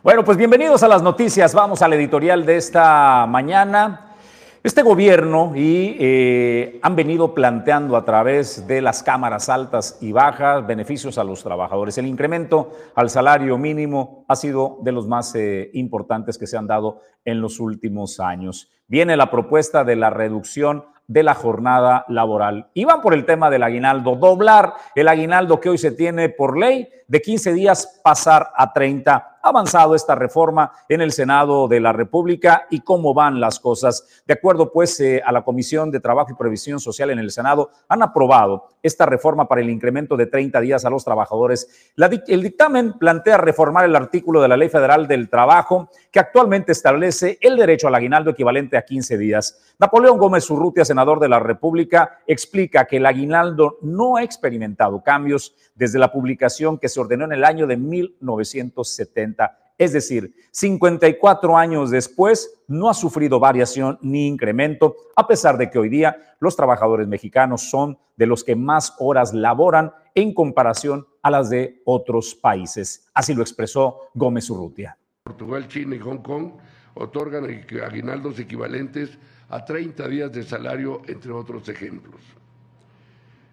Bueno, pues bienvenidos a las noticias. Vamos al editorial de esta mañana. Este gobierno y eh, han venido planteando a través de las cámaras altas y bajas beneficios a los trabajadores. El incremento al salario mínimo ha sido de los más eh, importantes que se han dado en los últimos años. Viene la propuesta de la reducción de la jornada laboral. Y van por el tema del aguinaldo, doblar el aguinaldo que hoy se tiene por ley de 15 días, pasar a 30 avanzado esta reforma en el Senado de la República y cómo van las cosas. De acuerdo, pues, eh, a la Comisión de Trabajo y Previsión Social en el Senado, han aprobado esta reforma para el incremento de 30 días a los trabajadores. el dictamen plantea reformar el artículo de la Ley Federal del Trabajo que actualmente establece el derecho al aguinaldo equivalente a 15 días. Napoleón Gómez Urrutia, senador de la República, explica que el aguinaldo no ha experimentado cambios desde la publicación que se ordenó en el año de 1970. Es decir, 54 años después no ha sufrido variación ni incremento, a pesar de que hoy día los trabajadores mexicanos son de los que más horas laboran en comparación a las de otros países. Así lo expresó Gómez Urrutia. Portugal, China y Hong Kong otorgan aguinaldos equivalentes a 30 días de salario, entre otros ejemplos.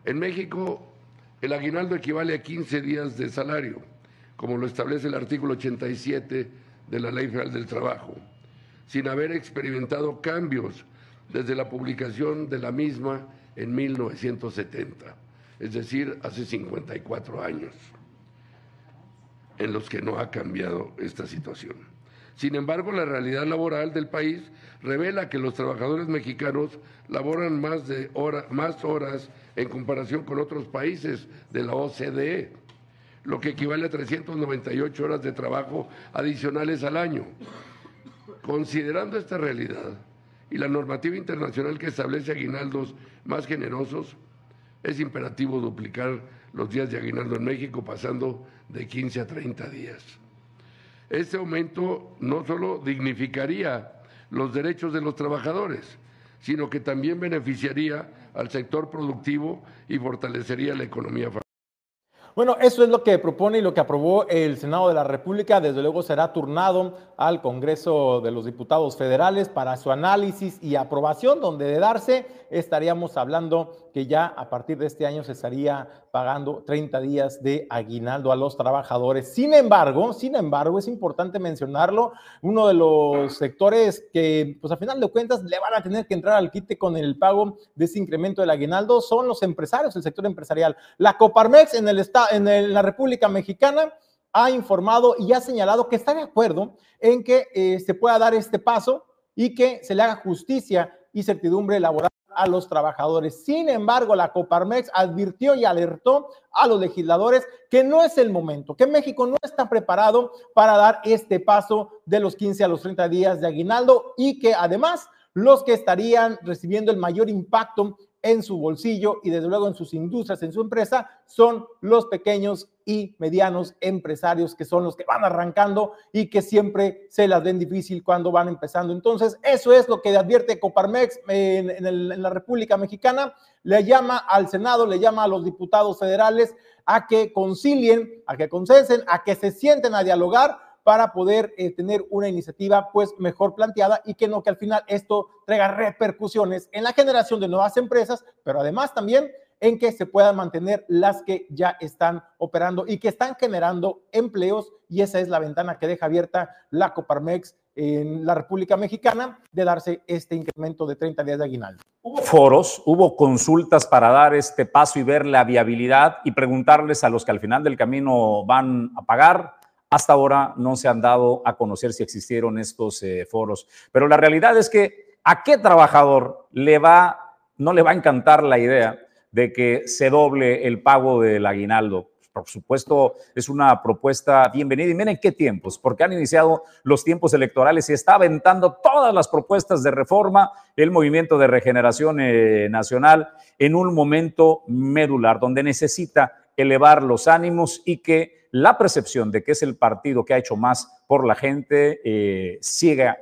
En México, el aguinaldo equivale a 15 días de salario, como lo establece el artículo 87 de la Ley Federal del Trabajo, sin haber experimentado cambios desde la publicación de la misma en 1970, es decir, hace 54 años, en los que no ha cambiado esta situación. Sin embargo, la realidad laboral del país revela que los trabajadores mexicanos laboran más, de más horas en comparación con otros países de la OCDE, lo que equivale a 398 horas de trabajo adicionales al año. Considerando esta realidad y la normativa internacional que establece aguinaldos más generosos, es imperativo duplicar los días de aguinaldo en México pasando de 15 a 30 días. Este aumento no solo dignificaría los derechos de los trabajadores, sino que también beneficiaría al sector productivo y fortalecería la economía familiar. Bueno, eso es lo que propone y lo que aprobó el Senado de la República. Desde luego será turnado al Congreso de los Diputados Federales para su análisis y aprobación, donde de darse estaríamos hablando que ya a partir de este año se estaría pagando 30 días de aguinaldo a los trabajadores. Sin embargo, sin embargo, es importante mencionarlo, uno de los sectores que, pues a final de cuentas, le van a tener que entrar al quite con el pago de ese incremento del aguinaldo son los empresarios, el sector empresarial. La Coparmex en, el, en la República Mexicana ha informado y ha señalado que está de acuerdo en que eh, se pueda dar este paso y que se le haga justicia y certidumbre laboral a los trabajadores. Sin embargo, la Coparmex advirtió y alertó a los legisladores que no es el momento, que México no está preparado para dar este paso de los 15 a los 30 días de aguinaldo y que además los que estarían recibiendo el mayor impacto en su bolsillo y desde luego en sus industrias, en su empresa, son los pequeños y medianos empresarios que son los que van arrancando y que siempre se las ven difícil cuando van empezando. Entonces, eso es lo que advierte Coparmex en, en la República Mexicana. Le llama al Senado, le llama a los diputados federales a que concilien, a que consensen, a que se sienten a dialogar para poder eh, tener una iniciativa pues mejor planteada y que no que al final esto traiga repercusiones en la generación de nuevas empresas, pero además también en que se puedan mantener las que ya están operando y que están generando empleos y esa es la ventana que deja abierta la Coparmex en la República Mexicana de darse este incremento de 30 días de aguinaldo. Hubo foros, hubo consultas para dar este paso y ver la viabilidad y preguntarles a los que al final del camino van a pagar hasta ahora no se han dado a conocer si existieron estos eh, foros, pero la realidad es que a qué trabajador le va, no le va a encantar la idea de que se doble el pago del aguinaldo. Por supuesto, es una propuesta bienvenida. Y miren qué tiempos, porque han iniciado los tiempos electorales y está aventando todas las propuestas de reforma el Movimiento de Regeneración eh, Nacional en un momento medular, donde necesita elevar los ánimos y que la percepción de que es el partido que ha hecho más por la gente eh,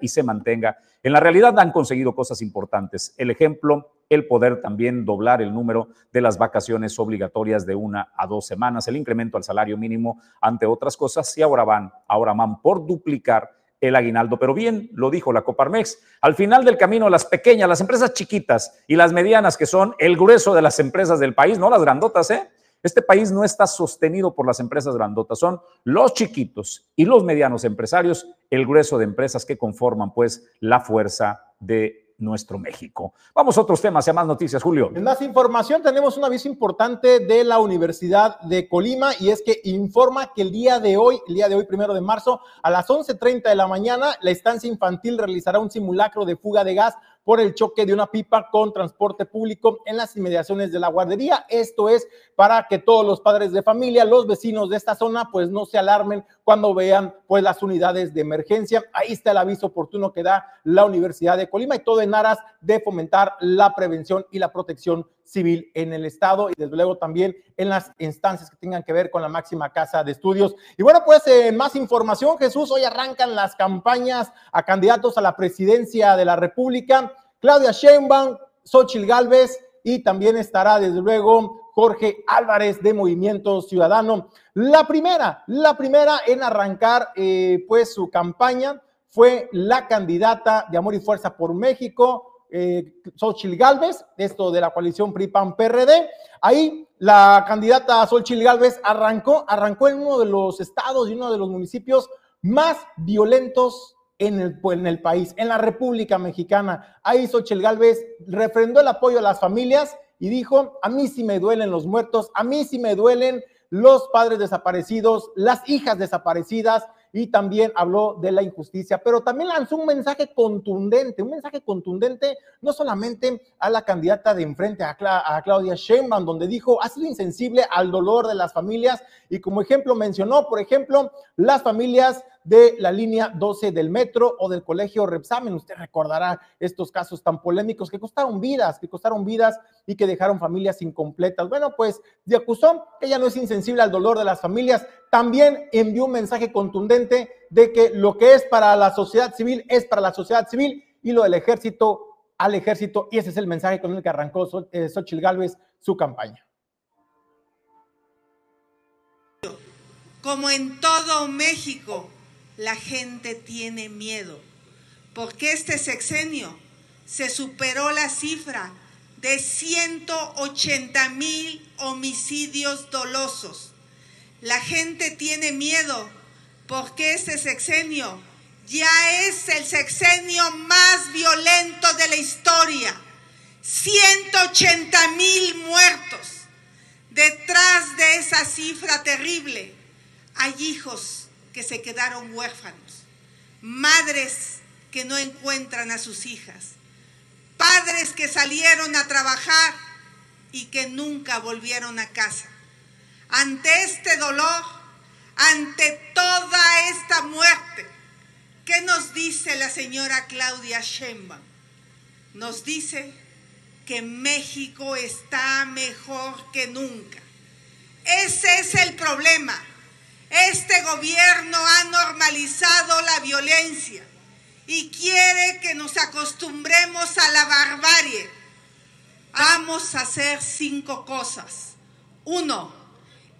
y se mantenga. En la realidad han conseguido cosas importantes. El ejemplo el poder también doblar el número de las vacaciones obligatorias de una a dos semanas, el incremento al salario mínimo, ante otras cosas, y ahora van, ahora van por duplicar el aguinaldo. Pero bien, lo dijo la Coparmex, al final del camino las pequeñas, las empresas chiquitas y las medianas, que son el grueso de las empresas del país, no las grandotas, ¿eh? Este país no está sostenido por las empresas grandotas, son los chiquitos y los medianos empresarios, el grueso de empresas que conforman pues la fuerza de nuestro México. Vamos a otros temas y a más noticias, Julio. En más información tenemos un aviso importante de la Universidad de Colima y es que informa que el día de hoy, el día de hoy, primero de marzo, a las 11.30 de la mañana, la estancia infantil realizará un simulacro de fuga de gas por el choque de una pipa con transporte público en las inmediaciones de la guardería. Esto es para que todos los padres de familia, los vecinos de esta zona, pues no se alarmen cuando vean pues las unidades de emergencia. Ahí está el aviso oportuno que da la Universidad de Colima y todo en aras de fomentar la prevención y la protección civil en el Estado y desde luego también en las instancias que tengan que ver con la máxima casa de estudios. Y bueno, pues más información, Jesús, hoy arrancan las campañas a candidatos a la presidencia de la República. Claudia Sheinbaum, Xochil Gálvez y también estará desde luego Jorge Álvarez de Movimiento Ciudadano. La primera, la primera en arrancar eh, pues su campaña fue la candidata de Amor y Fuerza por México, eh, Xochil Gálvez, esto de la coalición PRI-PAN-PRD. Ahí la candidata Xochil Gálvez arrancó, arrancó en uno de los estados y uno de los municipios más violentos en el, en el país, en la República Mexicana. Ahí Xochil Gálvez refrendó el apoyo a las familias y dijo, a mí sí me duelen los muertos, a mí sí me duelen los padres desaparecidos, las hijas desaparecidas, y también habló de la injusticia, pero también lanzó un mensaje contundente, un mensaje contundente no solamente a la candidata de enfrente, a, Claudia Sheinbaum, donde dijo, ha sido insensible al dolor de las familias y como ejemplo mencionó, por ejemplo, las familias de la línea 12 del metro o del colegio Repsamen. Usted recordará estos casos tan polémicos que costaron vidas, que costaron vidas y que dejaron familias incompletas. Bueno, pues de acusó que ella no es insensible al dolor de las familias. También envió un mensaje contundente de que lo que es para la sociedad civil es para la sociedad civil y lo del ejército al ejército. Y ese es el mensaje con el que arrancó Xochitl Gálvez su campaña. Como en todo México, la gente tiene miedo, porque este sexenio se superó la cifra de 180 mil homicidios dolosos. La gente tiene miedo porque este sexenio ya es el sexenio más violento de la historia. 180 mil muertos. Detrás de esa cifra terrible hay hijos que se quedaron huérfanos, madres que no encuentran a sus hijas, padres que salieron a trabajar y que nunca volvieron a casa. Ante este dolor, ante toda esta muerte, ¿qué nos dice la señora Claudia Sheinbaum? Nos dice que México está mejor que nunca. Ese es el problema este gobierno ha normalizado la violencia y quiere que nos acostumbremos a la barbarie. Vamos a hacer cinco cosas. Uno,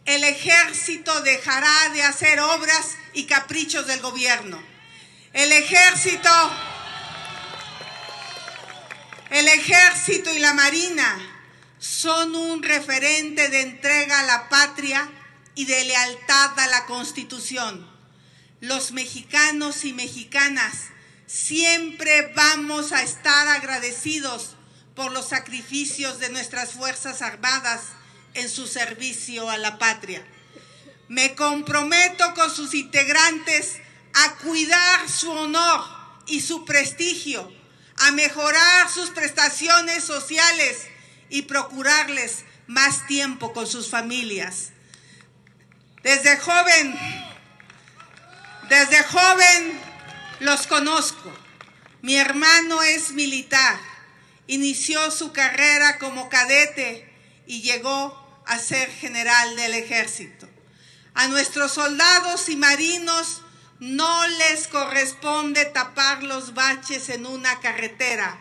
el ejército dejará de hacer obras y caprichos del gobierno. El ejército, el ejército y la marina son un referente de entrega a la patria y de lealtad a la Constitución. Los mexicanos y mexicanas siempre vamos a estar agradecidos por los sacrificios de nuestras Fuerzas Armadas en su servicio a la patria. Me comprometo con sus integrantes a cuidar su honor y su prestigio, a mejorar sus prestaciones sociales y procurarles más tiempo con sus familias. Desde joven, desde joven los conozco. Mi hermano es militar. Inició su carrera como cadete y llegó a ser general del ejército. A nuestros soldados y marinos no les corresponde tapar los baches en una carretera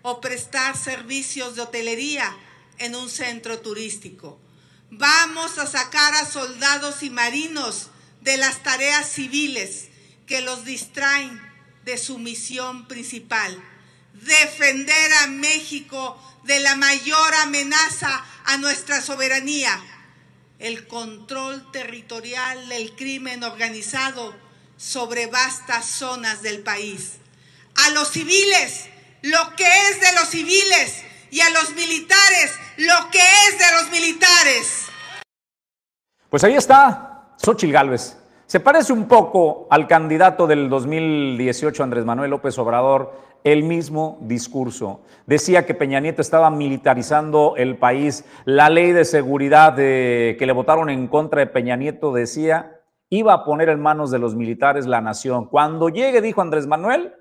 o prestar servicios de hotelería en un centro turístico. Vamos a sacar a soldados y marinos de las tareas civiles que los distraen de su misión principal, defender a México de la mayor amenaza a nuestra soberanía, el control territorial del crimen organizado sobre vastas zonas del país. A los civiles, lo que es de los civiles, y a los militares, lo que es de los militares. Pues ahí está Xochil Gálvez. Se parece un poco al candidato del 2018, Andrés Manuel López Obrador, el mismo discurso. Decía que Peña Nieto estaba militarizando el país. La ley de seguridad que le votaron en contra de Peña Nieto decía iba a poner en manos de los militares la nación. Cuando llegue, dijo Andrés Manuel,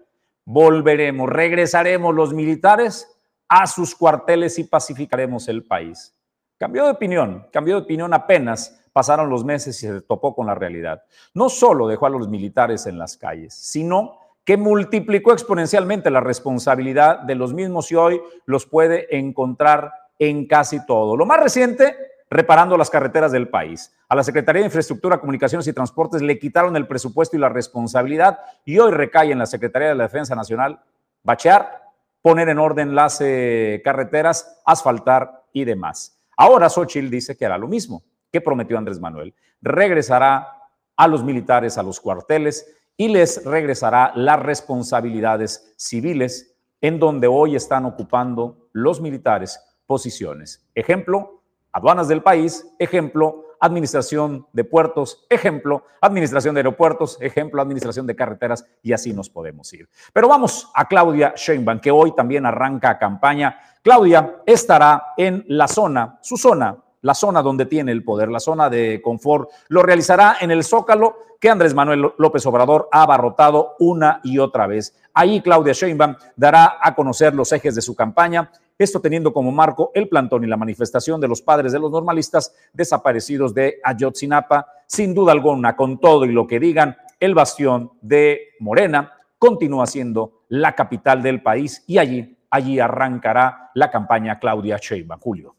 volveremos, regresaremos los militares a sus cuarteles y pacificaremos el país. Cambió de opinión, cambió de opinión apenas pasaron los meses y se topó con la realidad. No solo dejó a los militares en las calles, sino que multiplicó exponencialmente la responsabilidad de los mismos y hoy los puede encontrar en casi todo. Lo más reciente, reparando las carreteras del país. A la Secretaría de Infraestructura, Comunicaciones y Transportes le quitaron el presupuesto y la responsabilidad y hoy recae en la Secretaría de la Defensa Nacional bachear, poner en orden las eh, carreteras, asfaltar y demás. Ahora Xochitl dice que hará lo mismo. ¿Qué prometió Andrés Manuel? Regresará a los militares a los cuarteles y les regresará las responsabilidades civiles en donde hoy están ocupando los militares posiciones. Ejemplo, aduanas del país, ejemplo, administración de puertos, ejemplo, administración de aeropuertos, ejemplo, administración de carreteras y así nos podemos ir. Pero vamos a Claudia Sheinbaum, que hoy también arranca campaña. Claudia estará en la zona, su zona la zona donde tiene el poder, la zona de confort. Lo realizará en el Zócalo que Andrés Manuel López Obrador ha abarrotado una y otra vez. Ahí Claudia Sheinbaum dará a conocer los ejes de su campaña, esto teniendo como marco el plantón y la manifestación de los padres de los normalistas desaparecidos de Ayotzinapa. Sin duda alguna, con todo y lo que digan, el bastión de Morena continúa siendo la capital del país y allí, allí arrancará la campaña Claudia Sheinbaum. Julio.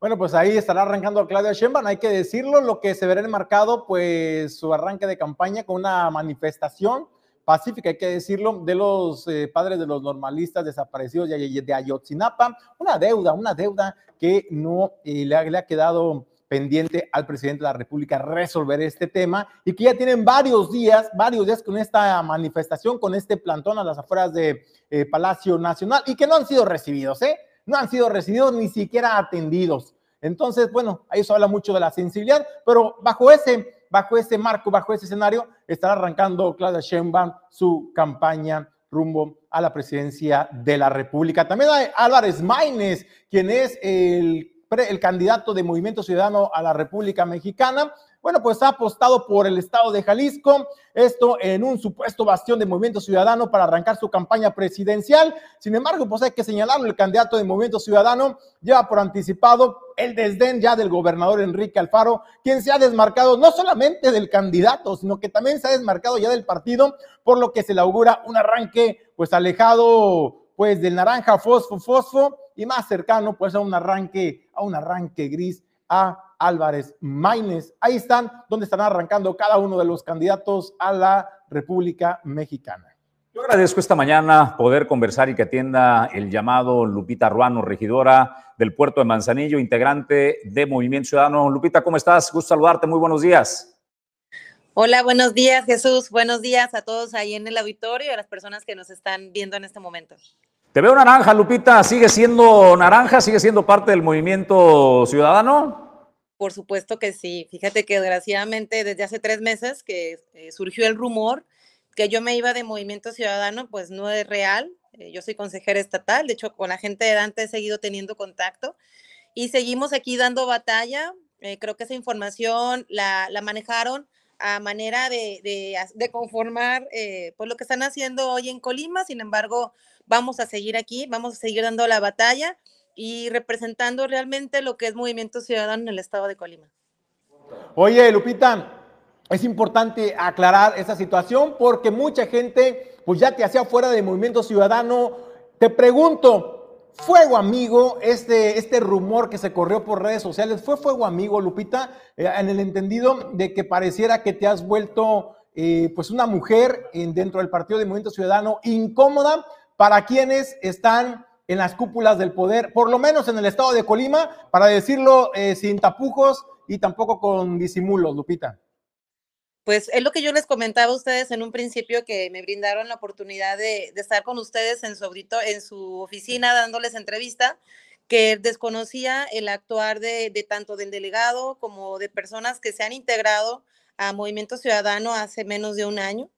Bueno, pues ahí estará arrancando Claudia Sheinbaum, hay que decirlo, lo que se verá enmarcado, pues su arranque de campaña con una manifestación pacífica, hay que decirlo, de los eh, padres de los normalistas desaparecidos de, Ayotzinapa, una deuda, una deuda que no eh, le, ha, quedado pendiente al presidente de la República resolver este tema y que ya tienen varios días, varios días con esta manifestación, con este plantón a las afueras de eh, Palacio Nacional y que no han sido recibidos, ¿eh? No han sido recibidos ni siquiera atendidos. Entonces, bueno, ahí se habla mucho de la sensibilidad, pero bajo ese, bajo ese marco, bajo ese escenario, estará arrancando Claudia Sheinbaum su campaña rumbo a la presidencia de la República. También hay Álvarez Maínez, quien es el, el candidato de Movimiento Ciudadano a la República Mexicana, bueno, pues ha apostado por el estado de Jalisco, esto en un supuesto bastión de Movimiento Ciudadano para arrancar su campaña presidencial. Sin embargo, pues hay que señalarlo, el candidato de Movimiento Ciudadano lleva por anticipado el desdén ya del gobernador Enrique Alfaro, quien se ha desmarcado no solamente del candidato, sino que también se ha desmarcado ya del partido, por lo que se le augura un arranque pues alejado pues del naranja fosfo fosfo y más cercano pues a un arranque a un arranque gris a Álvarez Maínez. Ahí están, donde están arrancando cada uno de los candidatos a la República Mexicana. Yo agradezco esta mañana poder conversar y que atienda el llamado Lupita Ruano, regidora del puerto de Manzanillo, integrante de Movimiento Ciudadano. Lupita, ¿cómo estás? Gusto saludarte, muy buenos días. Hola, buenos días Jesús, buenos días a todos ahí en el auditorio y a las personas que nos están viendo en este momento. Te veo naranja, Lupita, ¿sigue siendo naranja? ¿Sigue siendo parte del Movimiento Ciudadano? Por supuesto que sí. Fíjate que desgraciadamente desde hace tres meses que eh, surgió el rumor que yo me iba de Movimiento Ciudadano, pues no es real. Eh, yo soy consejera estatal, de hecho con la gente de Dante he seguido teniendo contacto y seguimos aquí dando batalla. Eh, creo que esa información la, manejaron a manera de, de, conformar pues lo que están haciendo hoy en Colima. Sin embargo, vamos a seguir aquí, vamos a seguir dando la batalla y representando realmente lo que es Movimiento Ciudadano en el estado de Colima. Oye, Lupita, es importante aclarar esa situación porque mucha gente pues ya te hacía fuera de Movimiento Ciudadano Te pregunto, ¿fuego amigo este, este rumor que se corrió por redes sociales? ¿Fue fuego amigo, Lupita? Eh, en el entendido de que pareciera que te has vuelto eh, pues una mujer en, dentro del Partido de Movimiento Ciudadano incómoda para quienes están en las cúpulas del poder, por lo menos en el estado de Colima, para decirlo eh, sin tapujos y tampoco con disimulos, Lupita. Pues es lo que yo les comentaba a ustedes en un principio que me brindaron la oportunidad de, estar con ustedes en su, oficina dándoles entrevista, que desconocía el actuar de, tanto del delegado como de personas que se han integrado a Movimiento Ciudadano hace menos de un año.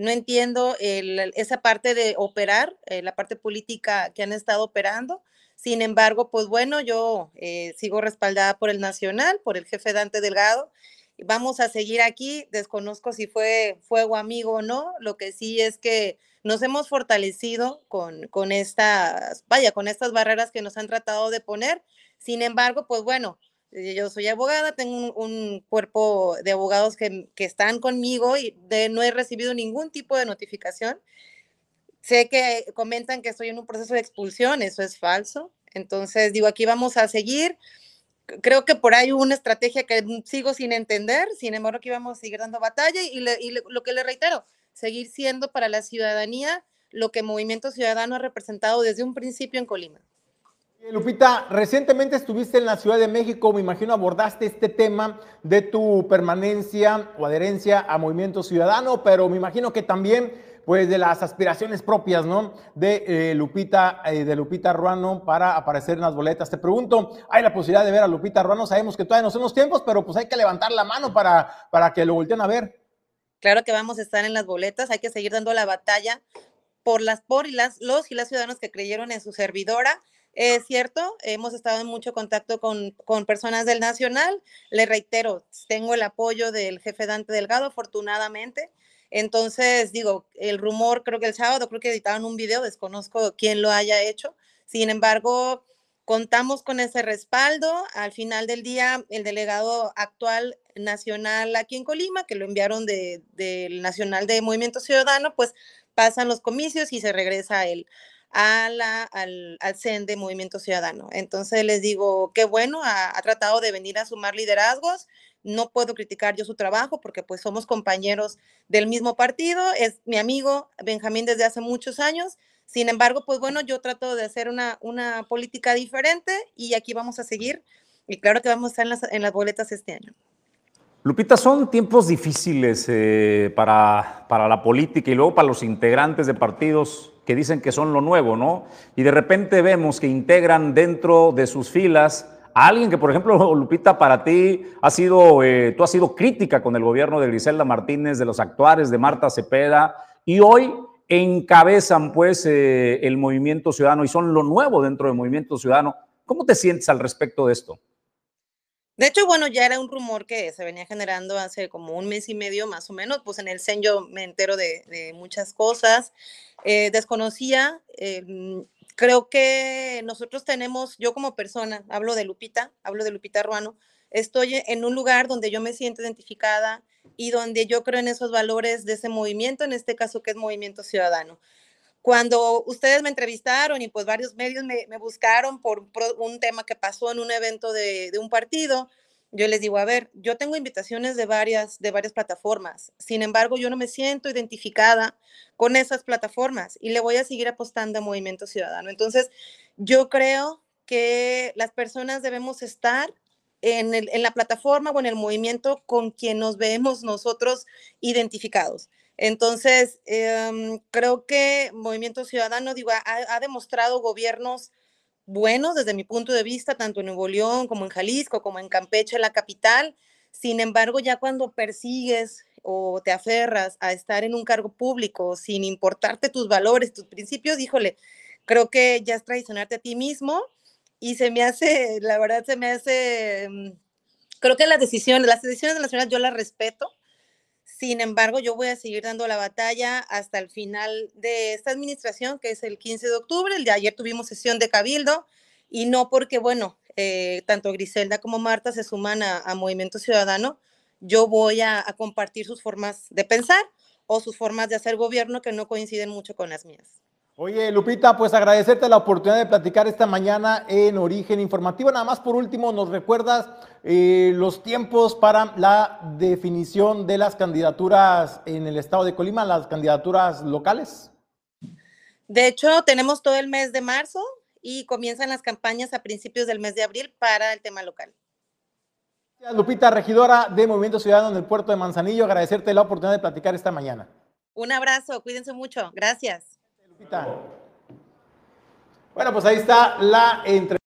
No entiendo esa parte de operar, eh, la parte política que han estado operando. Sin embargo, pues bueno, yo eh, sigo respaldada por el Nacional, por el jefe Dante Delgado, vamos a seguir aquí. Desconozco si fue fuego amigo o no. Lo que sí es que nos hemos fortalecido con, con estas, vaya, con estas barreras que nos han tratado de poner. Sin embargo, pues bueno, yo soy abogada, tengo un, cuerpo de abogados que, están conmigo y no he recibido ningún tipo de notificación. Sé que comentan que estoy en un proceso de expulsión, eso es falso. Entonces, digo, aquí vamos a seguir creo que por ahí hubo una estrategia que sigo sin entender, sin embargo que íbamos a seguir dando batalla y, lo que le reitero, seguir siendo para la ciudadanía lo que Movimiento Ciudadano ha representado desde un principio en Colima. Lupita, recientemente estuviste en la Ciudad de México, me imagino abordaste este tema de tu permanencia o adherencia a Movimiento Ciudadano, pero me imagino que también pues de las aspiraciones propias, ¿no? De eh, Lupita, eh, de Lupita Ruano para aparecer en las boletas. Te pregunto, ¿hay la posibilidad de ver a Lupita Ruano? Sabemos que todavía no son los tiempos, pero pues hay que levantar la mano para, para que lo volteen a ver. Claro que vamos a estar en las boletas, hay que seguir dando la batalla por las, por y las, los y las ciudadanos que creyeron en su servidora. Es cierto, hemos estado en mucho contacto con, con, personas del Nacional. Le reitero, tengo el apoyo del jefe Dante Delgado, afortunadamente. Entonces, digo, el rumor, creo que el sábado, creo que editaron un video, desconozco quién lo haya hecho. Sin embargo, contamos con ese respaldo. Al final del día, el delegado actual nacional aquí en Colima, que lo enviaron del Nacional de Movimiento Ciudadano, pues pasan los comicios y se regresa a él. A al, al CEN de Movimiento Ciudadano. Entonces les digo, qué bueno, ha, ha tratado de venir a sumar liderazgos no puedo criticar yo su trabajo porque pues somos compañeros del mismo partido, es mi amigo Benjamín desde hace muchos años. Sin embargo, pues bueno, yo trato de hacer una, una política diferente y aquí vamos a seguir. Y claro que vamos a estar en las, en las boletas este año. Lupita, son tiempos difíciles eh, para, para la política y luego para los integrantes de partidos que dicen que son lo nuevo, ¿no? Y de repente vemos que integran dentro de sus filas alguien que, por ejemplo, Lupita, para ti ha sido, eh, tú has sido crítica con el gobierno de Griselda Martínez, de los actuares de Marta Cepeda, y hoy encabezan pues eh, el movimiento ciudadano y son lo nuevo dentro del movimiento ciudadano. ¿Cómo te sientes al respecto de esto? De hecho, bueno, ya era un rumor que se venía generando hace como un mes y medio más o menos, pues en el CEN yo me entero de, muchas cosas, eh, desconocía, creo que nosotros tenemos, yo como persona, hablo de Lupita, hablo de Lupita Ruano, estoy en un lugar donde yo me siento identificada y donde yo creo en esos valores de ese movimiento, en este caso que es Movimiento Ciudadano. Cuando ustedes me entrevistaron y pues varios medios me, buscaron por, un tema que pasó en un evento de, de un partido, yo les digo, a ver, yo tengo invitaciones de varias, de varias plataformas, sin embargo, yo no me siento identificada con esas plataformas y le voy a seguir apostando a Movimiento Ciudadano. Entonces, yo creo que las personas debemos estar en, en la plataforma o en el movimiento con quien nos vemos nosotros identificados. Entonces, em, creo que Movimiento Ciudadano digo, ha, ha demostrado gobiernos buenos desde mi punto de vista, tanto en Nuevo León como en Jalisco, como en Campeche, la capital. Sin embargo, ya cuando persigues o te aferras a estar en un cargo público sin importarte tus valores, tus principios, híjole, creo que ya es traicionarte a ti mismo y se me hace, la verdad se me hace, mm, creo que las decisiones, las decisiones de la ciudad yo las respeto, sin embargo, yo voy a seguir dando la batalla hasta el final de esta administración, que es el 15 de octubre. El de ayer tuvimos sesión de cabildo y no porque, bueno, eh, tanto Griselda como Marta se suman a, Movimiento Ciudadano, yo voy a, compartir sus formas de pensar o sus formas de hacer gobierno que no coinciden mucho con las mías. Oye, Lupita, pues agradecerte la oportunidad de platicar esta mañana en Origen Informativo. Nada más por último, ¿nos recuerdas eh, los tiempos para la definición de las candidaturas en el estado de Colima, las candidaturas locales? De hecho, tenemos todo el mes de marzo y comienzan las campañas a principios del mes de abril para el tema local. Lupita, regidora de Movimiento Ciudadano en el puerto de Manzanillo, agradecerte la oportunidad de platicar esta mañana. Un abrazo, cuídense mucho, gracias. Lupita. Bueno, pues ahí está la entrevista.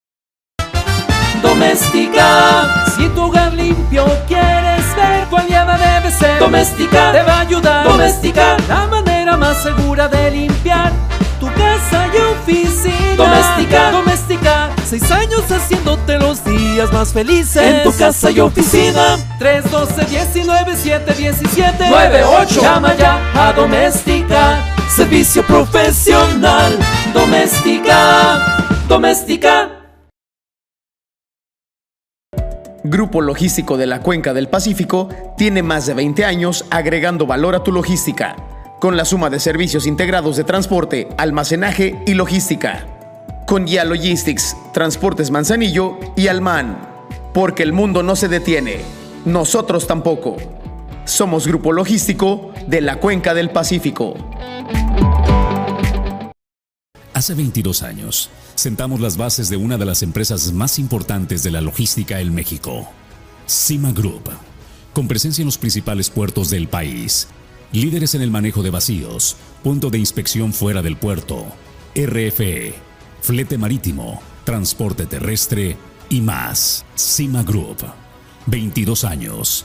Doméstica, si tu hogar limpio quieres ver, tu aliada debe ser. Doméstica, te va a ayudar. Doméstica, la manera más segura de limpiar tu casa y oficina. Doméstica, doméstica, seis años haciéndote los días más felices. En tu casa y oficina. 312 19 7 17 98. Llama ya a Doméstica. Servicio profesional. Doméstica, doméstica. Grupo Logístico de la Cuenca del Pacífico tiene más de 20 años agregando valor a tu logística con la suma de servicios integrados de transporte, almacenaje y logística. Con Ya Logistics, Transportes Manzanillo y Alman. Porque el mundo no se detiene, nosotros tampoco. Somos Grupo Logístico de la Cuenca del Pacífico. Hace 22 años, sentamos las bases de una de las empresas más importantes de la logística en México, Cima Group, con presencia en los principales puertos del país líderes en el manejo de vacíos, punto de inspección fuera del puerto, RFE, flete marítimo, transporte terrestre y más. Cima Group, 22 años,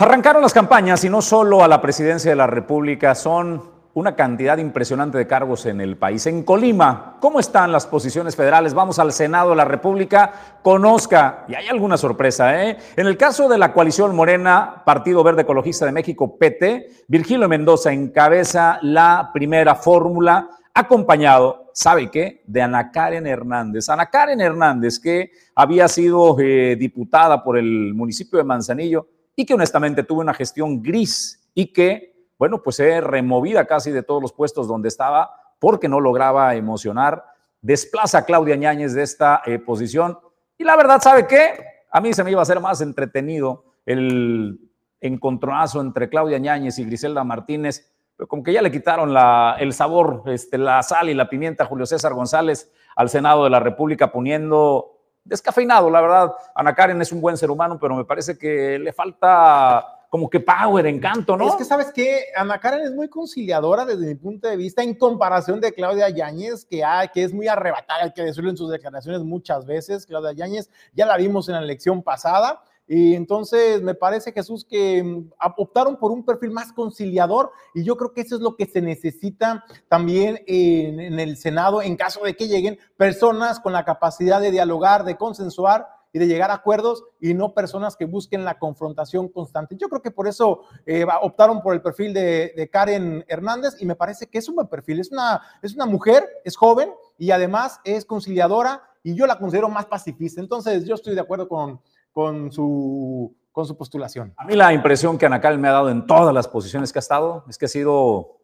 Arrancaron las campañas y no solo a la presidencia de la República, son una cantidad impresionante de cargos en el país. En Colima, ¿cómo están las posiciones federales? Vamos al Senado de la República, conozca, y hay alguna sorpresa, ¿eh? En el caso de la coalición Morena, Partido Verde Ecologista de México, PT, Virgilio Mendoza encabeza la primera fórmula, acompañado, ¿sabe qué? De Ana Karen Hernández. Ana Karen Hernández, que había sido eh, diputada por el municipio de Manzanillo y que honestamente tuvo una gestión gris y que bueno, pues se removida casi de todos los puestos donde estaba porque no lograba emocionar. Desplaza a Claudia Ñáñez de esta eh, posición. Y la verdad, ¿sabe qué? A mí se me iba a hacer más entretenido el encontronazo entre Claudia Ñáñez y Griselda Martínez, pero como que ya le quitaron la, el sabor, este, la sal y la pimienta a Julio César González al Senado de la República poniendo descafeinado, la verdad. Ana Karen es un buen ser humano, pero me parece que le falta como que power, encanto, ¿no? Es que sabes que Ana Karen es muy conciliadora desde mi punto de vista en comparación de Claudia Yáñez, que, que es muy arrebatada, hay que decirlo en sus declaraciones muchas veces. Claudia Yáñez ya la vimos en la elección pasada. Y entonces me parece, Jesús, que mm, optaron por un perfil más conciliador y yo creo que eso es lo que se necesita también en, en el Senado en caso de que lleguen personas con la capacidad de dialogar, de consensuar y de llegar a acuerdos y no personas que busquen la confrontación constante. Yo creo que por eso eh, optaron por el perfil de, Karen Hernández y me parece que es un buen perfil. Es una, es una mujer, es joven y además es conciliadora y yo la considero más pacifista. Entonces yo estoy de acuerdo con, con su con su postulación. A mí la impresión que Ana Karen me ha dado en todas las posiciones que ha estado es que ha sido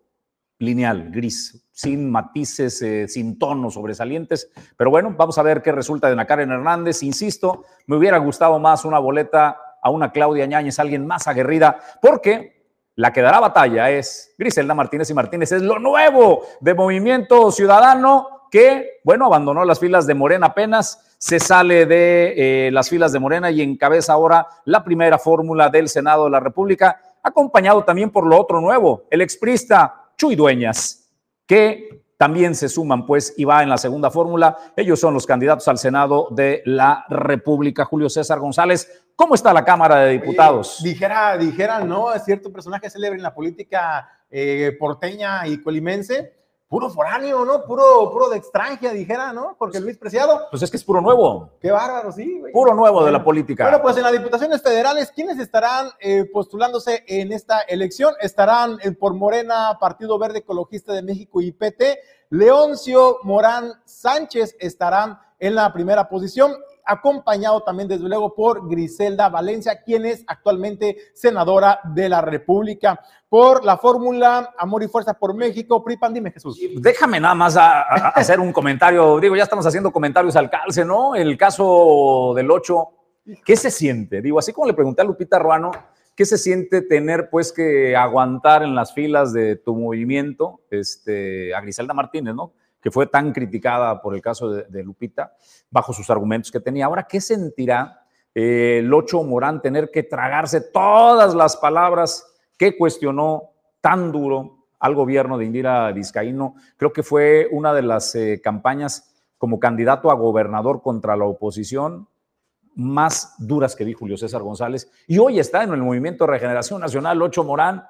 lineal, gris, sin matices, eh, sin tonos sobresalientes. Pero bueno, vamos a ver qué resulta de Ana Karen Hernández. Insisto, me hubiera gustado más una boleta a una Claudia Ñáñez, alguien más aguerrida, porque la que dará batalla es Griselda Martínez y Martínez. Es lo nuevo de Movimiento Ciudadano que, bueno, abandonó las filas de Morena apenas, se sale de eh, las filas de Morena y encabeza ahora la primera fórmula del Senado de la República, acompañado también por lo otro nuevo, el exprista Chuy Dueñas, que también se suman, pues, y va en la segunda fórmula. Ellos son los candidatos al Senado de la República. Julio César González, ¿cómo está la Cámara de Diputados? Oye, dijera, dijera, no, es cierto personaje célebre en la política eh, porteña y colimense puro foráneo, ¿no? Puro, puro de extranjera, dijera, ¿no? Porque Luis Preciado. Pues es que es puro nuevo. Qué bárbaro, sí. Güey. Puro nuevo de la política. Bueno, pues en las diputaciones federales, ¿quiénes estarán eh, postulándose en esta elección? Estarán eh, por Morena, Partido Verde Ecologista de México y PT. Leoncio Morán Sánchez estarán en la primera posición acompañado también desde luego por Griselda Valencia, quien es actualmente senadora de la República. Por la fórmula Amor y Fuerza por México, Pripan, dime Jesús. Déjame nada más hacer un comentario. Digo, ya estamos haciendo comentarios al calce, ¿no? El caso del 8, ¿qué se siente? Digo, así como le pregunté a Lupita Ruano, ¿qué se siente tener pues que aguantar en las filas de tu movimiento este, a Griselda Martínez, ¿no? Que fue tan criticada por el caso de, Lupita, bajo sus argumentos que tenía. Ahora, ¿qué sentirá eh, el Ocho Morán tener que tragarse todas las palabras que cuestionó tan duro al gobierno de Indira Vizcaíno? Creo que fue una de las eh, campañas como candidato a gobernador contra la oposición más duras que vi Julio César González. Y hoy está en el Movimiento Regeneración Nacional, Ocho Morán.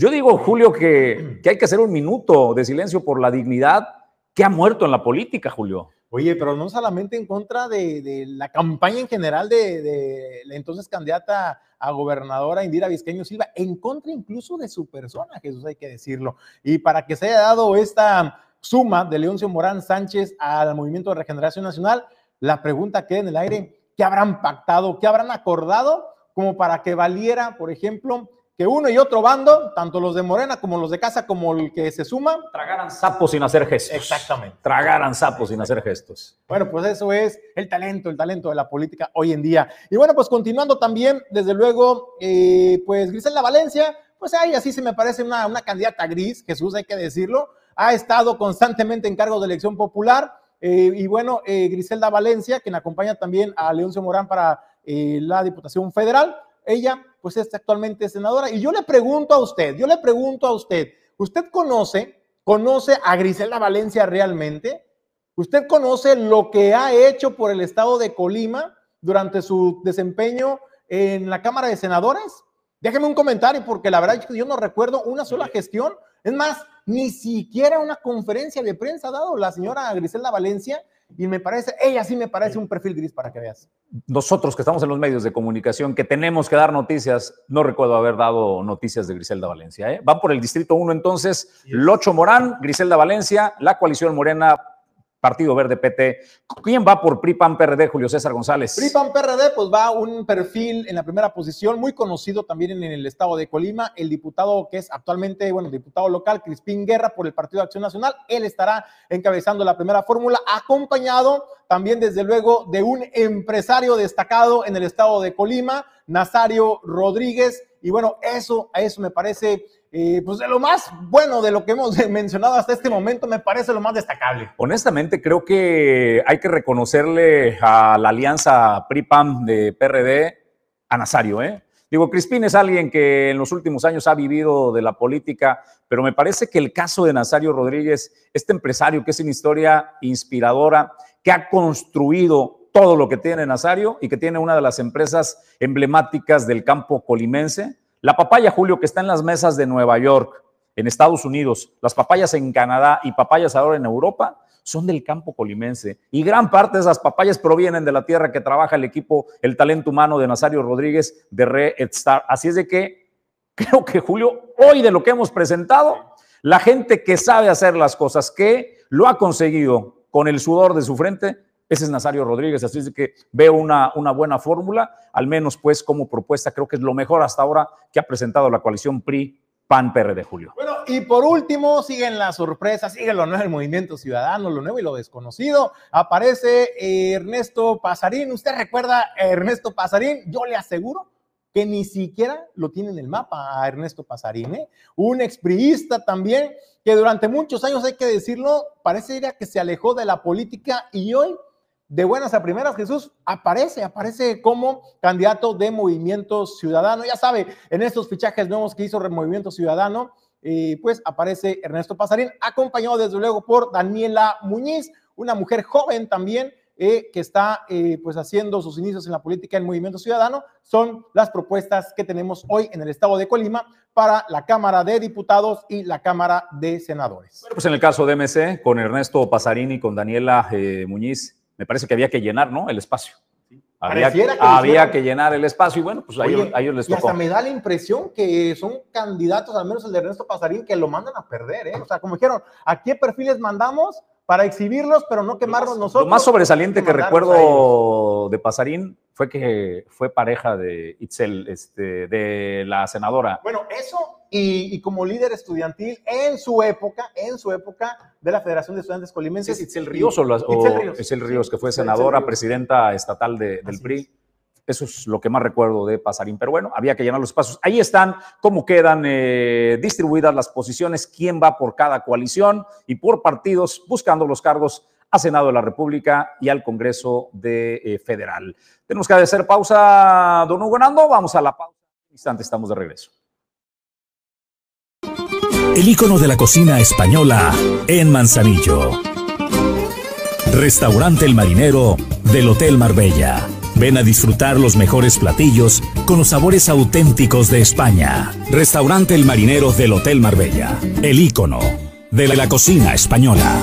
Yo digo, Julio, que, que, hay que hacer un minuto de silencio por la dignidad que ha muerto en la política, Julio. Oye, pero no solamente en contra de, de la campaña en general de, de, la entonces candidata a gobernadora Indira Vizqueño Silva, en contra incluso de su persona, Jesús, hay que decirlo. Y para que se haya dado esta suma de Leoncio Morán Sánchez al Movimiento de Regeneración Nacional, la pregunta queda en el aire, ¿qué habrán pactado, qué habrán acordado como para que valiera, por ejemplo, que uno y otro bando, tanto los de Morena como los de casa, como el que se suma, tragaran sapos sin hacer gestos. Exactamente. Tragaran sapos sin hacer gestos. Bueno, pues eso es el talento, el talento de la política hoy en día. Y bueno, pues continuando también, desde luego, eh, pues Griselda Valencia, pues ahí así se me parece una, una candidata gris, Jesús, hay que decirlo, ha estado constantemente en cargos de elección popular. Eh, y bueno, eh, Griselda Valencia, quien acompaña también a Leoncio Morán para eh, la Diputación Federal, ella pues es actualmente senadora. Y yo le pregunto a usted, yo le pregunto a usted, ¿usted conoce, conoce a Griselda Valencia realmente? ¿Usted conoce lo que ha hecho por el estado de Colima durante su desempeño en la Cámara de Senadores? Déjeme un comentario porque la verdad es que yo no recuerdo una sola gestión. Es más, ni siquiera una conferencia de prensa ha dado la señora Griselda Valencia y me parece, ella sí me parece un perfil gris para que veas. Nosotros que estamos en los medios de comunicación, que tenemos que dar noticias, no recuerdo haber dado noticias de Griselda Valencia. ¿eh? Van por el Distrito 1 entonces, Locho Morán, Griselda Valencia, la coalición Morena, Partido Verde PT. ¿Quién va por PRI PAN PRD, Julio César González? PRI PAN PRD, pues va un perfil en la primera posición, muy conocido también en el estado de Colima, el diputado que es actualmente, bueno, diputado local, Crispín Guerra, por el Partido de Acción Nacional. Él estará encabezando la primera fórmula, acompañado también, desde luego, de un empresario destacado en el estado de Colima, Nazario Rodríguez. Y bueno, eso, eso me parece eh, pues de lo más bueno de lo que hemos mencionado hasta este momento, me parece lo más destacable. Honestamente, creo que hay que reconocerle a la alianza PRI-PAM de PRD a Nazario, ¿eh? Digo, Crispín es alguien que en los últimos años ha vivido de la política, pero me parece que el caso de Nazario Rodríguez, este empresario que es una historia inspiradora, que ha construido todo lo que tiene Nazario y que tiene una de las empresas emblemáticas del campo colimense, la papaya, Julio, que está en las mesas de Nueva York, en Estados Unidos, las papayas en Canadá y papayas ahora en Europa, son del campo colimense. Y gran parte de esas papayas provienen de la tierra que trabaja el equipo, el talento humano de Nazario Rodríguez de Red Star. Así es de que creo que, Julio, hoy de lo que hemos presentado, la gente que sabe hacer las cosas, que lo ha conseguido con el sudor de su frente, ese es Nazario Rodríguez, así es que veo una, buena fórmula, al menos pues como propuesta creo que es lo mejor hasta ahora que ha presentado la coalición PRI. PAN PRD, Julio. Bueno, y por último, siguen las sorpresas, sigue lo nuevo el movimiento ciudadano, lo nuevo y lo desconocido. Aparece Ernesto Pasarín. ¿Usted recuerda a Ernesto Pasarín? Yo le aseguro que ni siquiera lo tiene en el mapa Ernesto Pasarín, ¿eh? un expriista también que durante muchos años, hay que decirlo, parece que se alejó de la política y hoy de buenas a primeras, Jesús aparece, aparece como candidato de Movimiento Ciudadano. Ya sabe, en estos fichajes nuevos que hizo Movimiento Ciudadano, eh, pues aparece Ernesto Pasarín, acompañado desde luego por Daniela Muñiz, una mujer joven también, eh, que está eh, pues haciendo sus inicios en la política en Movimiento Ciudadano, son las propuestas que tenemos hoy en el estado de Colima para la Cámara de Diputados y la Cámara de Senadores. Bueno, pues en el caso de MC, con Ernesto Pasarini y con Daniela eh, Muñiz, me parece que había que llenar, ¿no? El espacio. Había, que había hicieron. que llenar el espacio y bueno, pues a ellos, Oye, a ellos les y hasta tocó. me da la impresión que son candidatos, al menos el de Ernesto Pasarín, que lo mandan a perder, ¿eh? O sea, como dijeron, ¿a qué perfiles mandamos para exhibirlos, pero no quemarnos nosotros? Lo más sobresaliente que recuerdo de Pasarín fue que fue pareja de Itzel, este, de la senadora. Bueno, eso y, y como líder estudiantil en su época, en su época de la Federación de Estudiantes Colimenses. ¿Es Itzel Ríos o, Itzel Ríos. Itzel Ríos, Sí, que fue senadora, presidenta estatal de- del Así PRI? Eso es lo que más recuerdo de Pasarín, pero bueno, había que llenar los espacios. Ahí están cómo quedan eh, distribuidas las posiciones, quién va por cada coalición y por partidos buscando los cargos a Senado de la República y al Congreso de, eh, Federal. Tenemos que hacer pausa, don Hugo Nando. Vamos a la pausa. Un instante estamos de regreso. El ícono de la cocina española en Manzanillo. Restaurante El Marinero del Hotel Marbella. Ven a disfrutar los mejores platillos con los sabores auténticos de España. Restaurante El Marinero del Hotel Marbella. El ícono de la cocina española.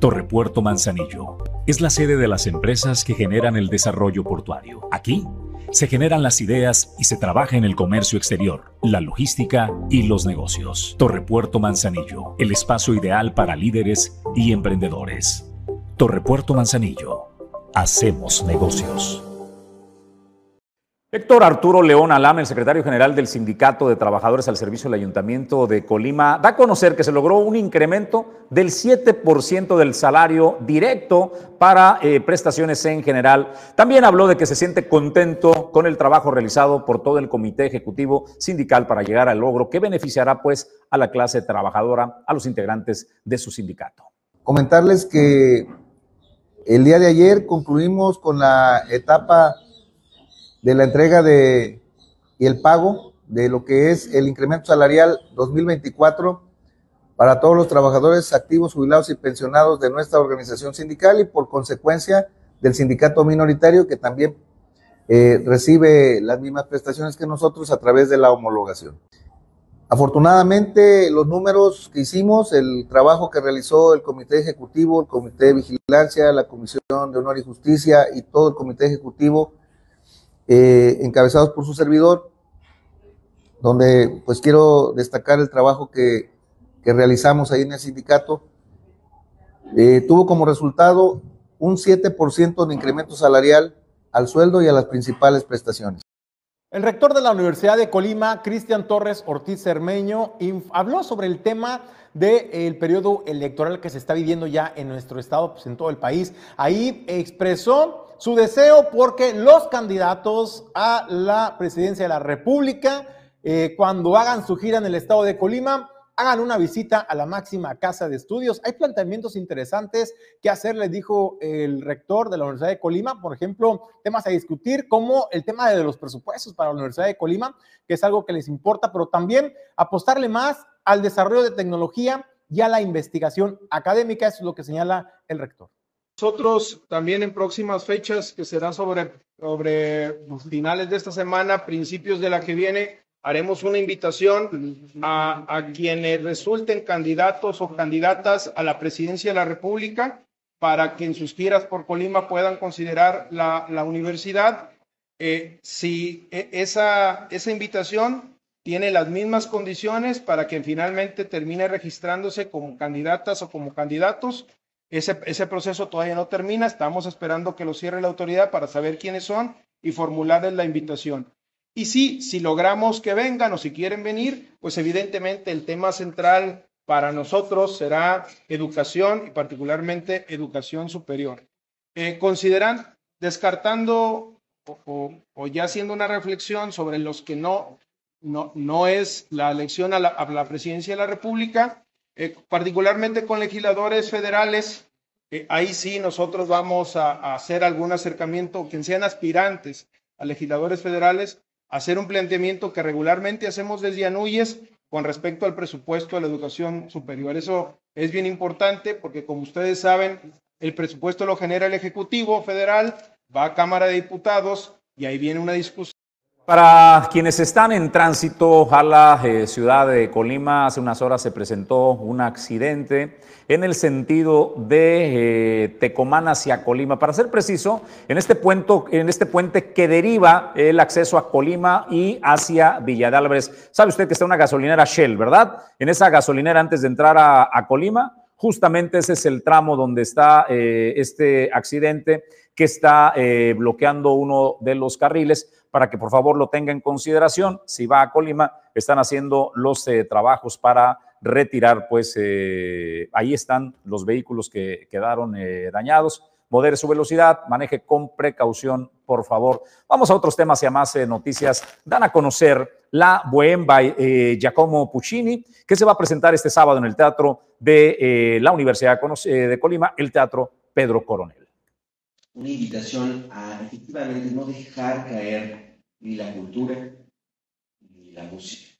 Torre Puerto Manzanillo es la sede de las empresas que generan el desarrollo portuario. Aquí se generan las ideas y se trabaja en el comercio exterior, la logística y los negocios. Torre Puerto Manzanillo, el espacio ideal para líderes y emprendedores. Torre Puerto Manzanillo, hacemos negocios. Héctor Arturo León Alam, el secretario general del Sindicato de Trabajadores al Servicio del Ayuntamiento de Colima, da a conocer que se logró un incremento del 7% del salario directo para eh, prestaciones en general. También habló de que se siente contento con el trabajo realizado por todo el Comité Ejecutivo Sindical para llegar al logro que beneficiará pues a la clase trabajadora, a los integrantes de su sindicato. comentarles que el día de ayer concluimos con la etapa de la entrega de y el pago de lo que es el incremento salarial 2024 para todos los trabajadores activos, jubilados y pensionados de nuestra organización sindical y por consecuencia del sindicato minoritario que también eh, recibe las mismas prestaciones que nosotros a través de la homologación. Afortunadamente, los números que hicimos, el trabajo que realizó el Comité Ejecutivo, el Comité de Vigilancia, la Comisión de Honor y Justicia y todo el Comité Ejecutivo, eh, encabezados por su servidor, donde pues quiero destacar el trabajo que, que realizamos ahí en el sindicato, eh, tuvo como resultado un 7% de incremento salarial al sueldo y a las principales prestaciones. El rector de la Universidad de Colima, Cristian Torres Ortiz Cermeño, habló sobre el tema del periodo electoral que se está viviendo ya en nuestro estado, pues en todo el país. Ahí expresó su deseo porque los candidatos a la presidencia de la República, eh, cuando hagan su gira en el estado de Colima, hagan una visita a la máxima casa de estudios. Hay planteamientos interesantes que hacer, les dijo el rector de la Universidad de Colima, por ejemplo, temas a discutir como el tema de los presupuestos para la Universidad de Colima, que es algo que les importa, pero también apostarle más al desarrollo de tecnología y a la investigación académica, eso es lo que señala el rector. Nosotros también en próximas fechas, que será sobre, sobre finales de esta semana, principios de la que viene, haremos una invitación a, quienes resulten candidatos o candidatas a la presidencia de la República para que en sus giras por Colima puedan considerar la, la universidad. Eh, si e- esa, esa invitación tiene las mismas condiciones para que finalmente termine registrándose como candidatas o como candidatos. Ese, ese proceso todavía no termina, estamos esperando que lo cierre la autoridad para saber quiénes son y formularles la invitación. Y sí, si logramos que vengan o si quieren venir, pues evidentemente el tema central para nosotros será educación y particularmente educación superior. Eh, consideran, descartando o, o- o ya haciendo una reflexión sobre los que no, no, no es la elección a la, a la presidencia de la República, eh, particularmente con legisladores federales, eh, ahí sí nosotros vamos a, a hacer algún acercamiento, quien sean aspirantes a legisladores federales, hacer un planteamiento que regularmente hacemos desde Anuyes con respecto al presupuesto de la educación superior. Eso es bien importante porque, como ustedes saben, el presupuesto lo genera el Ejecutivo Federal, va a Cámara de Diputados y ahí viene una discusión. Para quienes están en tránsito a la eh, ciudad de Colima, hace unas horas se presentó un accidente en el sentido de eh, Tecomán hacia Colima. Para ser preciso, en este, puente, en este puente que deriva el acceso a Colima y hacia Villa de Álvarez. Sabe usted que está una gasolinera Shell, ¿verdad? En esa gasolinera antes de entrar a, Colima, justamente ese es el tramo donde está eh, este accidente que está bloqueando uno de los carriles para que por favor lo tenga en consideración. Si va a Colima, están haciendo los eh, trabajos para retirar, pues eh, ahí están los vehículos que quedaron eh, dañados. Modere su velocidad, maneje con precaución, por favor. Vamos a otros temas y a más noticias. Dan a conocer la Bohemba Giacomo Puccini, que se va a presentar este sábado en el Teatro de la Universidad de Colima, el Teatro Pedro Coronel una invitación a efectivamente no dejar caer ni la cultura ni la música.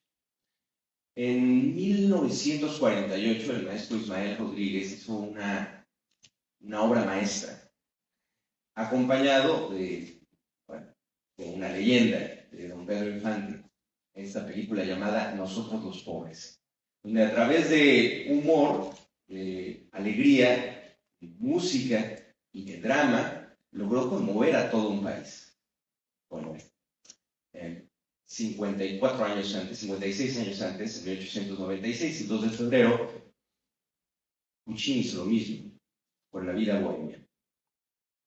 En 1948 el maestro Ismael Rodríguez hizo una, una obra maestra, acompañado de, una leyenda de don Pedro Infante, esta película llamada Nosotros los Pobres, donde a través de humor, de alegría, de música y de drama, logró conmover a todo un país. Bueno, 54 años antes, 56 años antes, en 1896, el 2 de febrero, Puccini hizo lo mismo con la vida bohemia.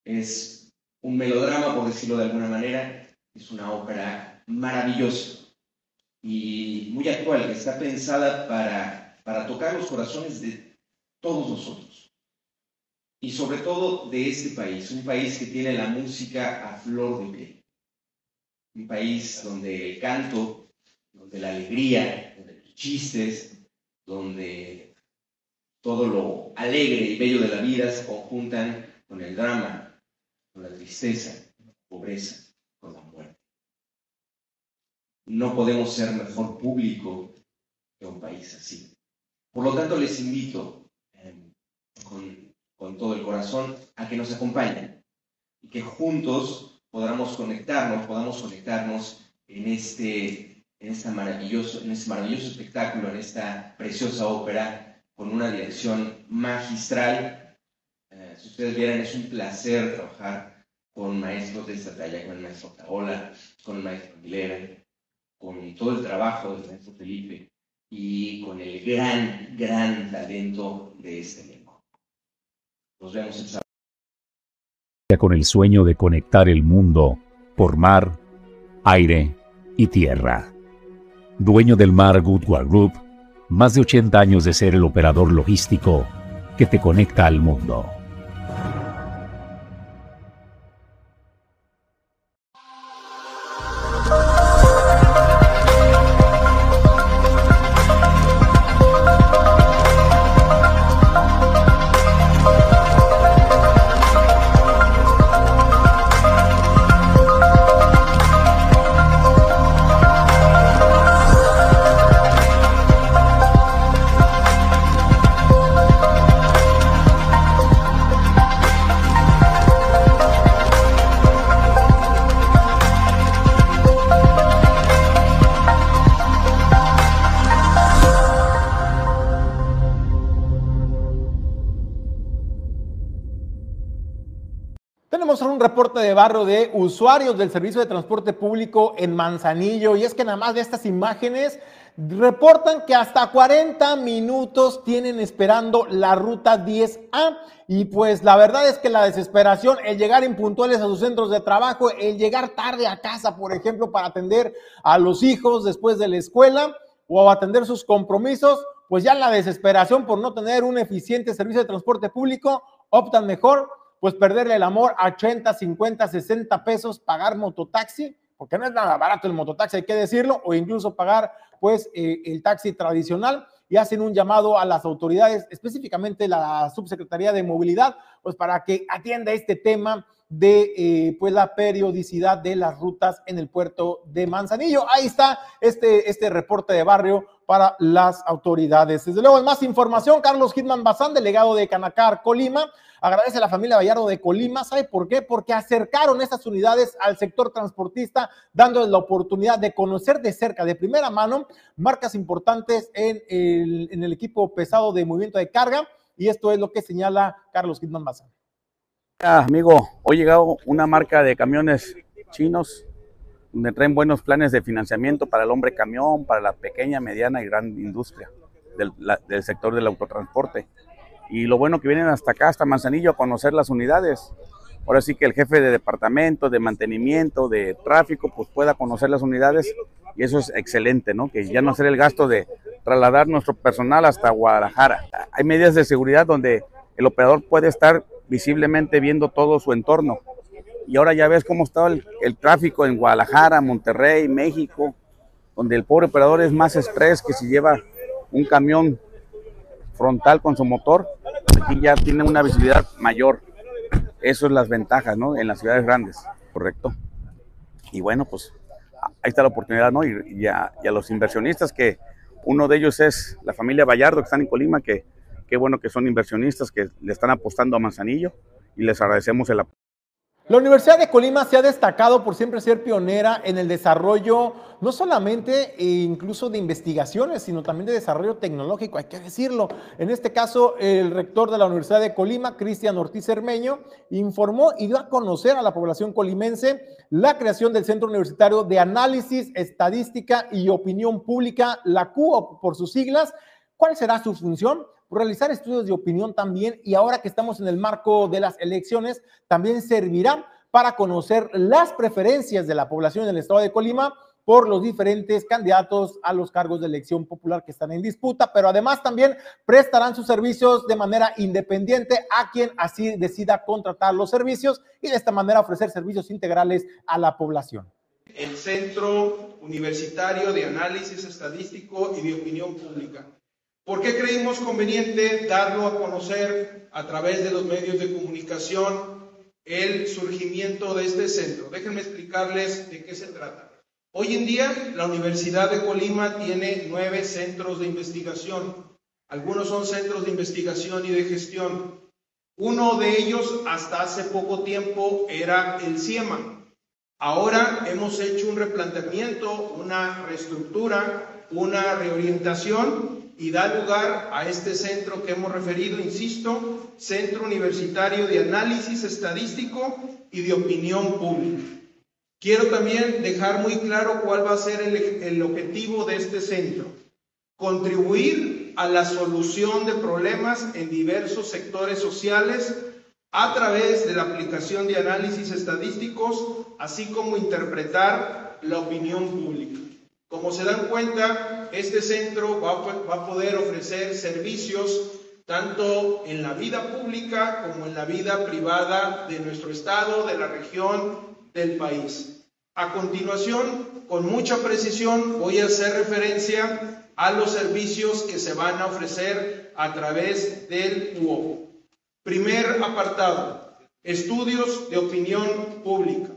Es un melodrama, por decirlo de alguna manera, es una ópera maravillosa y muy actual, que está pensada para, para tocar los corazones de todos nosotros y sobre todo de este país, un país que tiene la música a flor de piel, un país donde el canto, donde la alegría, donde los chistes, donde todo lo alegre y bello de la vida se conjuntan con el drama, con la tristeza, con la pobreza, con la muerte. No podemos ser mejor público que un país así. Por lo tanto, les invito eh, con con todo el corazón a que nos acompañen y que juntos podamos conectarnos, podamos conectarnos en este, en, esta maravilloso, en este maravilloso espectáculo, en esta preciosa ópera, con una dirección magistral. Eh, si ustedes vieran, es un placer trabajar con maestros de esta talla, con el maestro Taola, con el maestro Aguilera, con todo el trabajo del maestro Felipe y con el gran, gran talento de este Con el sueño de conectar el mundo por mar, aire y tierra. Dueño del Mar Goodward Group, más de 80 años de ser el operador logístico que te conecta al mundo. De usuarios del servicio de transporte público en Manzanillo. Y es que nada más de estas imágenes reportan que hasta 40 minutos tienen esperando la ruta 10A. Y pues la verdad es que la desesperación, el llegar impuntuales a sus centros de trabajo, el llegar tarde a casa, por ejemplo, para atender a los hijos después de la escuela o atender sus compromisos, pues ya la desesperación por no tener un eficiente servicio de transporte público, optan mejor pues perderle el amor a 80, 50, 60 pesos, pagar mototaxi, porque no es nada barato el mototaxi, hay que decirlo, o incluso pagar pues eh, el taxi tradicional y hacen un llamado a las autoridades, específicamente la Subsecretaría de Movilidad, pues para que atienda este tema de eh, pues la periodicidad de las rutas en el puerto de Manzanillo. Ahí está este, este reporte de barrio para las autoridades. Desde luego, en más información, Carlos Hitman Bazán, delegado de Canacar, Colima, agradece a la familia Vallardo de Colima. ¿Sabe por qué? Porque acercaron estas unidades al sector transportista, dándoles la oportunidad de conocer de cerca, de primera mano, marcas importantes en el, equipo pesado de movimiento de carga. Y esto es lo que señala Carlos Hitman Bazán. Amigo, hoy llegado una marca de camiones chinos donde traen buenos planes de financiamiento para el hombre camión, para la pequeña, mediana y gran industria del, la, del, sector del autotransporte. Y lo bueno que vienen hasta acá, hasta Manzanillo, a conocer las unidades. Ahora sí que el jefe de departamento, de mantenimiento, de tráfico, pues pueda conocer las unidades y eso es excelente, ¿no? Que ya no hacer el gasto de trasladar nuestro personal hasta Guadalajara. Hay medidas de seguridad donde el operador puede estar visiblemente viendo todo su entorno y ahora ya ves cómo está el, tráfico en Guadalajara, Monterrey, México, donde el pobre operador es más estrés que si lleva un camión frontal con su motor, aquí ya tiene una visibilidad mayor. Eso es las ventajas, ¿no? En las ciudades grandes, correcto. Y bueno, pues ahí está la oportunidad, ¿no? Y, y, a, y a los inversionistas que uno de ellos es la familia Vallardo que están en Colima, que qué bueno que son inversionistas que le están apostando a Manzanillo y les agradecemos el apoyo. La Universidad de Colima se ha destacado por siempre ser pionera en el desarrollo, no solamente e incluso de investigaciones, sino también de desarrollo tecnológico, hay que decirlo. En este caso, el rector de la Universidad de Colima, Cristian Ortiz Hermeño, informó y dio a conocer a la población colimense la creación del Centro Universitario de Análisis, Estadística y Opinión Pública, la CUOP por sus siglas. ¿Cuál será su función? Realizar estudios de opinión también y ahora que estamos en el marco de las elecciones, también servirá para conocer las preferencias de la población en el estado de Colima por los diferentes candidatos a los cargos de elección popular que están en disputa, pero además también prestarán sus servicios de manera independiente a quien así decida contratar los servicios y de esta manera ofrecer servicios integrales a la población. El Centro Universitario de Análisis Estadístico y de Opinión Pública ¿Por qué creímos conveniente darlo a conocer a través de los medios de comunicación el surgimiento de este centro? Déjenme explicarles de qué se trata. Hoy en día la Universidad de Colima tiene nueve centros de investigación. Algunos son centros de investigación y de gestión. Uno de ellos hasta hace poco tiempo era el CIEMA. Ahora hemos hecho un replanteamiento, una reestructura, una reorientación y da lugar a este centro que hemos referido, insisto, Centro Universitario de Análisis Estadístico y de Opinión Pública. Quiero también dejar muy claro cuál va a ser el, objetivo de este centro. Contribuir a la solución de problemas en diversos sectores sociales a través de la aplicación de análisis estadísticos, así como interpretar la opinión pública. Como se dan cuenta, este centro va, a poder ofrecer servicios tanto en la vida pública como en la vida privada de nuestro estado, de la región, del país. A continuación, con mucha precisión, voy a hacer referencia a los servicios que se van a ofrecer a través del UO. Primer apartado, estudios de opinión pública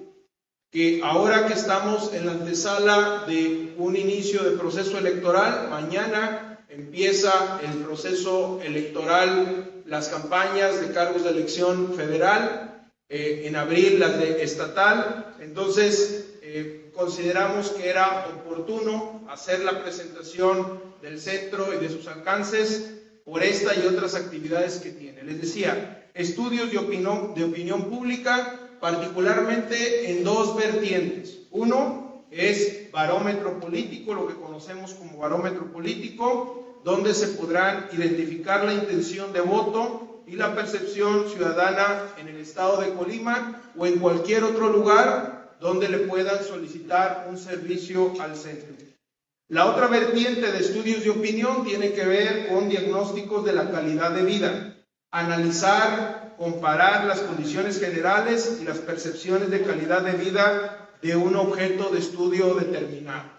que ahora que estamos en la antesala de un inicio de proceso electoral, mañana empieza el proceso electoral, las campañas de cargos de elección federal, eh, en abril las de estatal, entonces eh, consideramos que era oportuno hacer la presentación del centro y de sus alcances por esta y otras actividades que tiene. Les decía, estudios de opinión, de opinión pública, particularmente en dos vertientes. Uno es barómetro político, lo que conocemos como barómetro político, donde se podrán identificar la intención de voto y la percepción ciudadana en el estado de Colima o en cualquier otro lugar donde le puedan solicitar un servicio al centro. La otra vertiente de estudios de opinión tiene que ver con diagnósticos de la calidad de vida, analizar comparar las condiciones generales y las percepciones de calidad de vida de un objeto de estudio determinado.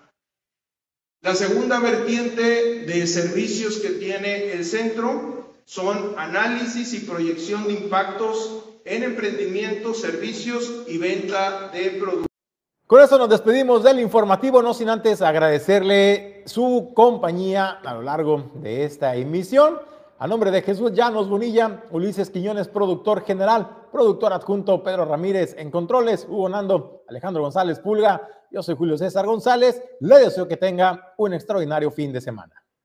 La segunda vertiente de servicios que tiene el centro son análisis y proyección de impactos en emprendimientos, servicios y venta de productos. Con eso nos despedimos del informativo, no sin antes agradecerle su compañía a lo largo de esta emisión. A nombre de Jesús Llanos Bonilla, Ulises Quiñones, productor general, productor adjunto Pedro Ramírez en controles, Hugo Nando, Alejandro González Pulga, yo soy Julio César González, le deseo que tenga un extraordinario fin de semana.